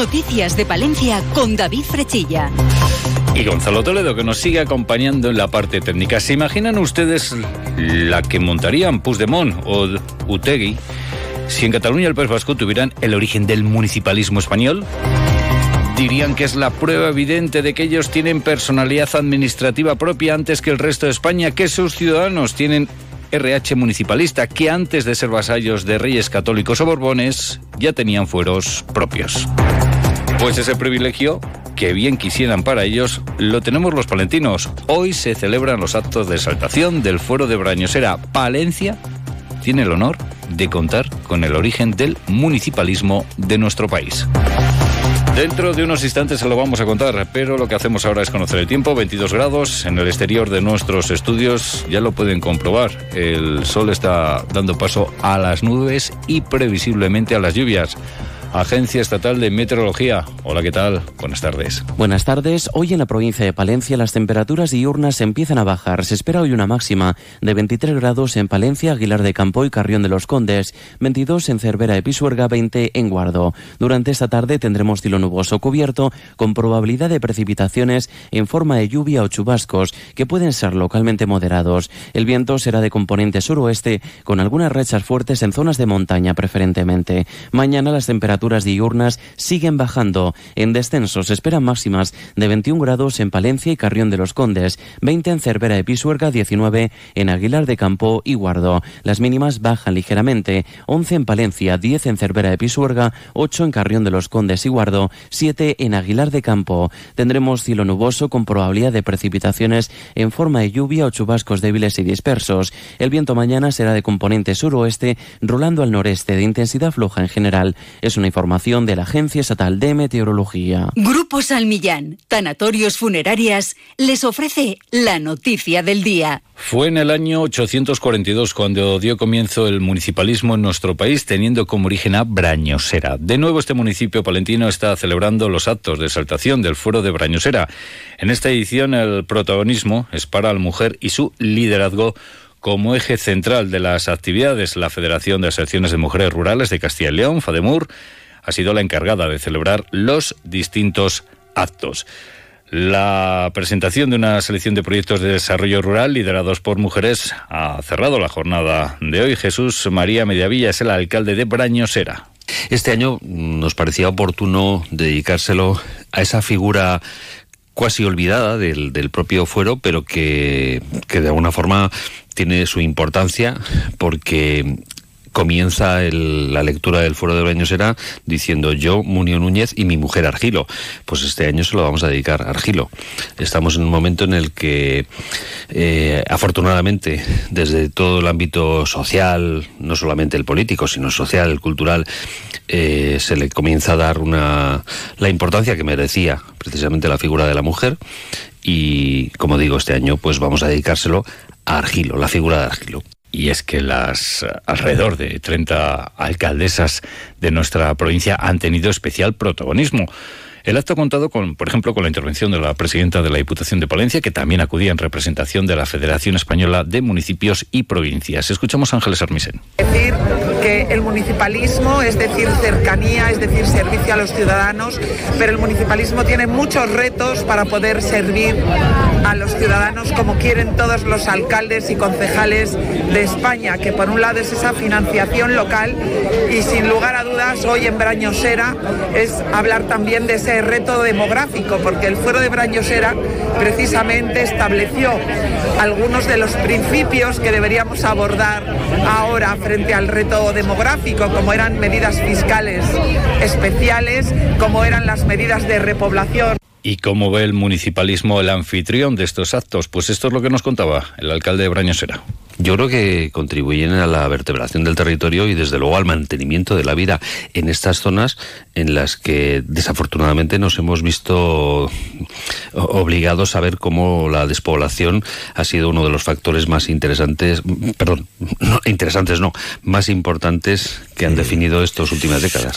Noticias de Palencia con David Frechilla. Y Gonzalo Toledo, que nos sigue acompañando en la parte técnica. ¿Se imaginan ustedes la que montarían Puigdemont o Utegui si en Cataluña el País Vasco tuvieran el origen del municipalismo español? Dirían que es la prueba evidente de que ellos tienen personalidad administrativa propia antes que el resto de España, que sus ciudadanos tienen RH municipalista, que antes de ser vasallos de reyes católicos o borbones ya tenían fueros propios. Pues ese privilegio que bien quisieran para ellos, lo tenemos los palentinos. Hoy se celebran los actos de exaltación del fuero de Brañosera. Palencia tiene el honor de contar con el origen del municipalismo de nuestro país. Dentro de unos instantes se lo vamos a contar, pero lo que hacemos ahora es conocer el tiempo. 22 grados en el exterior de nuestros estudios, ya lo pueden comprobar. El sol está dando paso a las nubes y previsiblemente a las lluvias. Agencia Estatal de Meteorología. Hola, ¿qué tal? Buenas tardes. Buenas tardes. Hoy en la provincia de Palencia las temperaturas diurnas empiezan a bajar. Se espera hoy una máxima de 23 grados en Palencia, Aguilar de Campo y Carrión de los Condes, 22 en Cervera de Pisuerga, 20 en Guardo. Durante esta tarde tendremos cielo nuboso cubierto con probabilidad de precipitaciones en forma de lluvia o chubascos que pueden ser localmente moderados. El viento será de componente suroeste con algunas rechas fuertes en zonas de montaña preferentemente. Mañana las temperaturas temperaturas diurnas siguen bajando. En descenso se esperan máximas de 21 grados en Palencia y Carrión de los Condes, 20 en Cervera de Pisuerga, 19 en Aguilar de Campo y Guardo. Las mínimas bajan ligeramente, 11 en Palencia, 10 en Cervera de Pisuerga, 8 en Carrión de los Condes y Guardo, 7 en Aguilar de Campo. Tendremos cielo nuboso con probabilidad de precipitaciones en forma de lluvia o chubascos débiles y dispersos. El viento mañana será de componente suroeste, rolando al noreste de intensidad floja en general. Es una información de la Agencia Estatal de Meteorología. Grupo Salmillán, Tanatorios Funerarias, les ofrece la noticia del día. Fue en el año 842 cuando dio comienzo el municipalismo en nuestro país, teniendo como origen a Brañosera. De nuevo, este municipio palentino está celebrando los actos de exaltación del fuero de Brañosera. En esta edición, el protagonismo es para la mujer y su liderazgo como eje central de las actividades. La Federación de Asociaciones de Mujeres Rurales de Castilla y León, FADEMUR, ha sido la encargada de celebrar los distintos actos. La presentación de una selección de proyectos de desarrollo rural liderados por mujeres ha cerrado la jornada de hoy. Jesús María Mediavilla es el alcalde de Brañosera. Este año nos parecía oportuno dedicárselo a esa figura cuasi olvidada del, del propio fuero, pero que, que de alguna forma tiene su importancia porque comienza la lectura del Foro de Brañosera diciendo yo, Munio Núñez y mi mujer Argilo. Pues este año se lo vamos a dedicar a Argilo. Estamos en un momento en el que, eh, afortunadamente, desde todo el ámbito social, no solamente el político, sino social, el cultural, eh, se le comienza a dar una, la importancia que merecía precisamente la figura de la mujer. Y, como digo, este año pues vamos a dedicárselo a Argilo, la figura de Argilo. Y es que las alrededor de 30 alcaldesas de nuestra provincia han tenido especial protagonismo. El acto ha contado con, por ejemplo, con la intervención de la presidenta de la Diputación de Palencia, que también acudía en representación de la Federación Española de Municipios y Provincias. Escuchamos a Ángeles Armisen. Decir que el municipalismo es decir cercanía, es decir servicio a los ciudadanos, pero el municipalismo tiene muchos retos para poder servir a los ciudadanos como quieren todos los alcaldes y concejales de España, que por un lado es esa financiación local y sin lugar a dudas hoy en Brañosera es hablar también de ese reto demográfico, porque el Fuero de Brañosera precisamente estableció algunos de los principios que deberíamos abordar ahora frente al reto demográfico, como eran medidas fiscales especiales, como eran las medidas de repoblación. ¿Y cómo ve el municipalismo el anfitrión de estos actos? Pues esto es lo que nos contaba el alcalde de Brañosera. Yo creo que contribuyen a la vertebración del territorio y desde luego al mantenimiento de la vida en estas zonas en las que desafortunadamente nos hemos visto obligados a ver cómo la despoblación ha sido uno de los factores más interesantes, perdón, interesantes no, más importantes que han definido estas últimas décadas.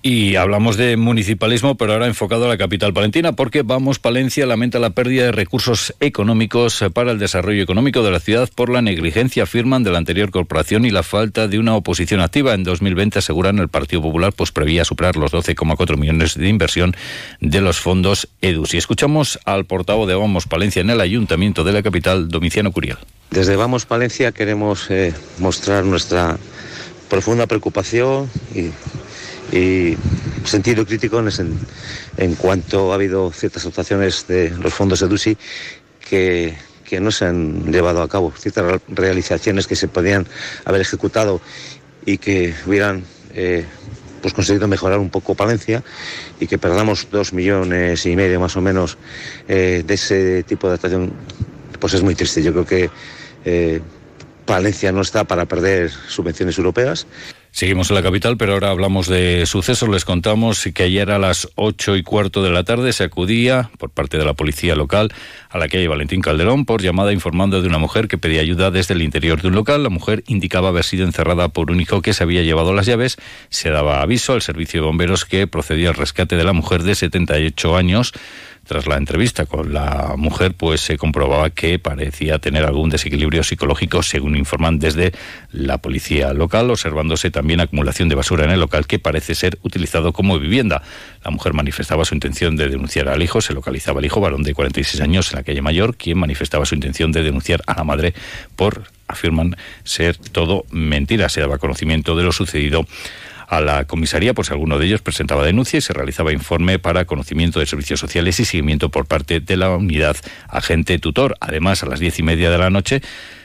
Y hablamos de municipalismo, pero ahora enfocado a la capital palentina, porque Vamos Palencia lamenta la pérdida de recursos económicos para el desarrollo económico de la ciudad por la negligencia, afirman, de la anterior corporación y la falta de una oposición activa. En 2020, aseguran, el Partido Popular pues prevía superar los 12,4 millones de inversión de los fondos EDUS. Y escuchamos al portavoz de Vamos Palencia en el Ayuntamiento de la capital, Domiciano Curiel. Desde Vamos Palencia queremos eh, mostrar nuestra profunda preocupación y y sentido crítico en, cuanto ha habido ciertas actuaciones de los fondos de DUSI que, que no se han llevado a cabo, ciertas realizaciones que se podían haber ejecutado y que hubieran eh, pues conseguido mejorar un poco Palencia y que perdamos dos millones y medio más o menos eh, de ese tipo de actuación, pues es muy triste. Yo creo que eh, Palencia no está para perder subvenciones europeas. Seguimos en la capital, pero ahora hablamos de sucesos. Les contamos que ayer a las ocho y cuarto de la tarde se acudía por parte de la policía local a la calle Valentín Calderón por llamada informando de una mujer que pedía ayuda desde el interior de un local. La mujer indicaba haber sido encerrada por un hijo que se había llevado las llaves. Se daba aviso al servicio de bomberos que procedía al rescate de la mujer de 78 años. Tras la entrevista con la mujer, pues se comprobaba que parecía tener algún desequilibrio psicológico, según informan desde la policía local, observándose también acumulación de basura en el local que parece ser utilizado como vivienda. La mujer manifestaba su intención de denunciar al hijo, se localizaba el hijo, varón de 46 años, en la calle Mayor, quien manifestaba su intención de denunciar a la madre por, afirman, ser todo mentira. Se daba conocimiento de lo sucedido a la comisaría si alguno de ellos presentaba denuncia y se realizaba informe para conocimiento de servicios sociales y seguimiento por parte de la unidad agente tutor. Además, a las diez y media de la noche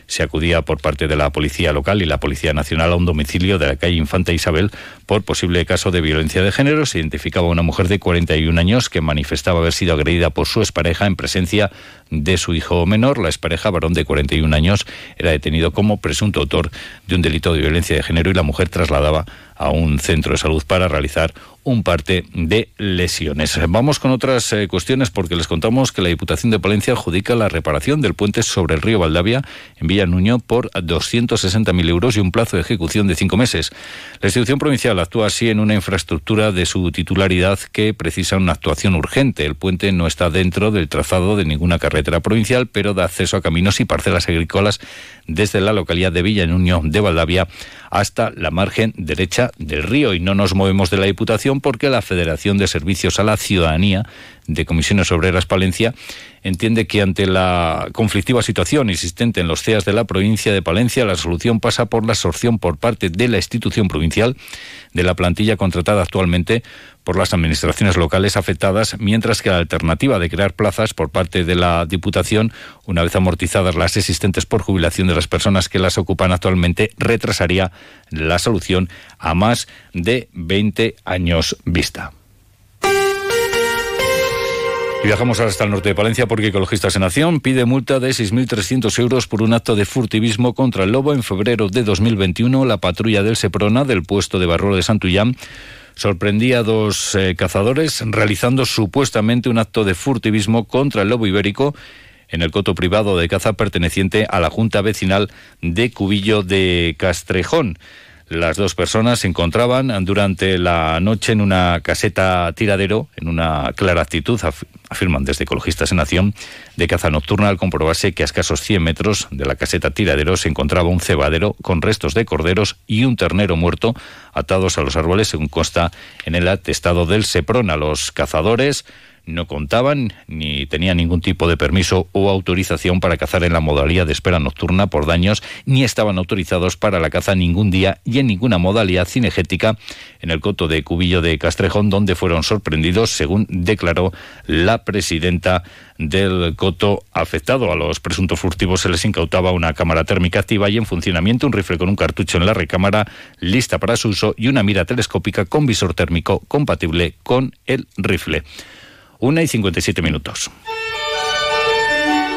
se acudía por parte de la Policía Local y la Policía Nacional a un domicilio de la calle Infanta Isabel por posible caso de violencia de género. Se identificaba una mujer de 41 años que manifestaba haber sido agredida por su expareja en presencia de su hijo menor. La expareja, varón de 41 años, era detenido como presunto autor de un delito de violencia de género y la mujer trasladaba a un centro de salud para realizar un parte de lesiones. Vamos con otras eh, cuestiones porque les contamos que la Diputación de Palencia adjudica la reparación del puente sobre el río Valdavia en Villa Nuño por 260.000 euros y un plazo de ejecución de cinco meses. La institución provincial actúa así en una infraestructura de su titularidad que precisa una actuación urgente. El puente no está dentro del trazado de ninguna carretera provincial, pero da acceso a caminos y parcelas agrícolas desde la localidad de Villa Nuño de Valdavia hasta la margen derecha del río. Y no nos movemos de la Diputación porque la Federación de Servicios a la Ciudadanía de Comisiones Obreras Palencia entiende que ante la conflictiva situación existente en los CEAS de la provincia de Palencia, la solución pasa por la absorción por parte de la institución provincial de la plantilla contratada actualmente por las administraciones locales afectadas, mientras que la alternativa de crear plazas por parte de la Diputación, una vez amortizadas las existentes por jubilación de las personas que las ocupan actualmente, retrasaría la solución a más de 20 años vista. Y viajamos hasta el norte de Palencia porque Ecologistas en Acción pide multa de 6.300 euros por un acto de furtivismo contra el lobo. En febrero de 2021, la patrulla del Seprona del puesto de Barro de Santullán sorprendía a dos eh, cazadores realizando supuestamente un acto de furtivismo contra el lobo ibérico en el coto privado de caza perteneciente a la Junta Vecinal de Cubillo de Castrejón. Las dos personas se encontraban durante la noche en una caseta tiradero, en una clara actitud, afirman desde Ecologistas en Acción, de caza nocturna al comprobarse que a escasos 100 metros de la caseta tiradero se encontraba un cebadero con restos de corderos y un ternero muerto atados a los árboles, según consta en el atestado del SEPRON. A los cazadores no contaban ni tenían ningún tipo de permiso o autorización para cazar en la modalidad de espera nocturna por daños, ni estaban autorizados para la caza ningún día y en ninguna modalidad cinegética en el coto de Cubillo de Castrejón, donde fueron sorprendidos, según declaró la presidenta del coto afectado. A los presuntos furtivos se les incautaba una cámara térmica activa y en funcionamiento, un rifle con un cartucho en la recámara lista para su uso y una mira telescópica con visor térmico compatible con el rifle. Una y 57 minutos.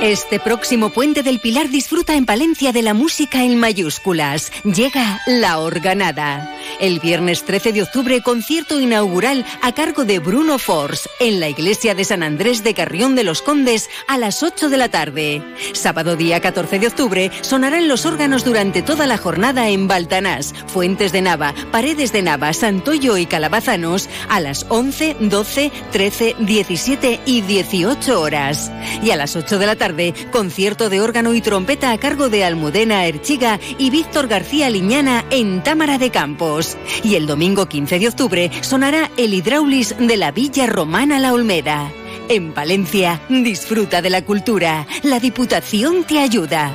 Este próximo puente del Pilar disfruta en Palencia de la música en mayúsculas. Llega La Organada. El viernes 13 de octubre, concierto inaugural a cargo de Bruno Force en la iglesia de San Andrés de Carrión de los Condes a las 8 de la tarde. Sábado día 14 de octubre sonarán los órganos durante toda la jornada en Baltanás, Fuentes de Nava, Paredes de Nava, Santoyo y Calabazanos a las 11, 12, 13, 17 y 18 horas. Y a las 8 de la tarde concierto de órgano y trompeta a cargo de Almudena Erchiga y Víctor García Liñana en Támara de Campos. Y el domingo 15 de octubre sonará el Hidraulis de la Villa Romana La Olmeda. En Palencia, disfruta de la cultura. La Diputación te ayuda.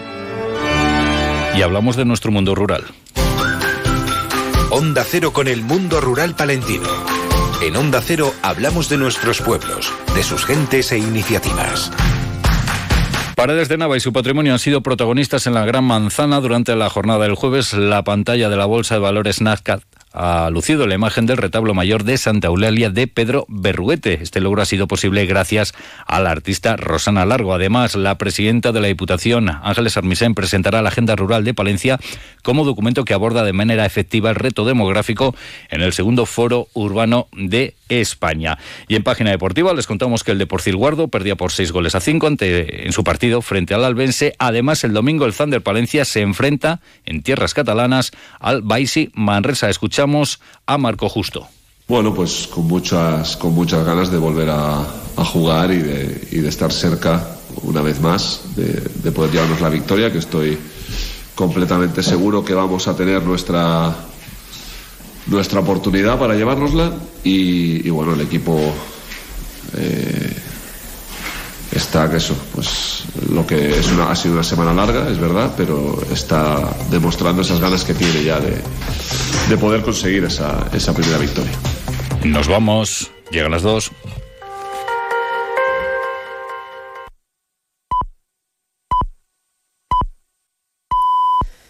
Y hablamos de nuestro mundo rural. Onda Cero con el mundo rural palentino. En Onda Cero hablamos de nuestros pueblos, de sus gentes e iniciativas. Paredes de Nava y su patrimonio han sido protagonistas en la Gran Manzana durante la jornada del jueves. La pantalla de la Bolsa de Valores Nasdaq ha lucido la imagen del retablo mayor de Santa Eulalia de Pedro Berruete. Este logro ha sido posible gracias a la artista Rosana Largo. Además, la presidenta de la Diputación, Ángeles Armisen, presentará la Agenda Rural de Palencia como documento que aborda de manera efectiva el reto demográfico en el segundo foro urbano de España. Y en página deportiva les contamos que el Deportil Guardo perdía por seis goles a cinco ante, en su partido frente al Albense. Además, el domingo el Thunder Palencia se enfrenta en tierras catalanas al Baisi Manresa. A Marco Justo. Bueno, pues con muchas, con muchas ganas de volver a, jugar y de, y de, estar cerca una vez más de, de poder llevarnos la victoria, que estoy completamente seguro que vamos a tener nuestra nuestra oportunidad para llevárnosla y, bueno, el equipo eh, está que eso, pues lo que es una, ha sido una semana larga, es verdad, pero está demostrando esas ganas que tiene ya de, de poder conseguir esa, esa primera victoria. Nos vamos, llegan las dos.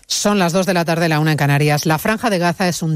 Son las dos de la tarde, la una en Canarias. La franja de Gaza es un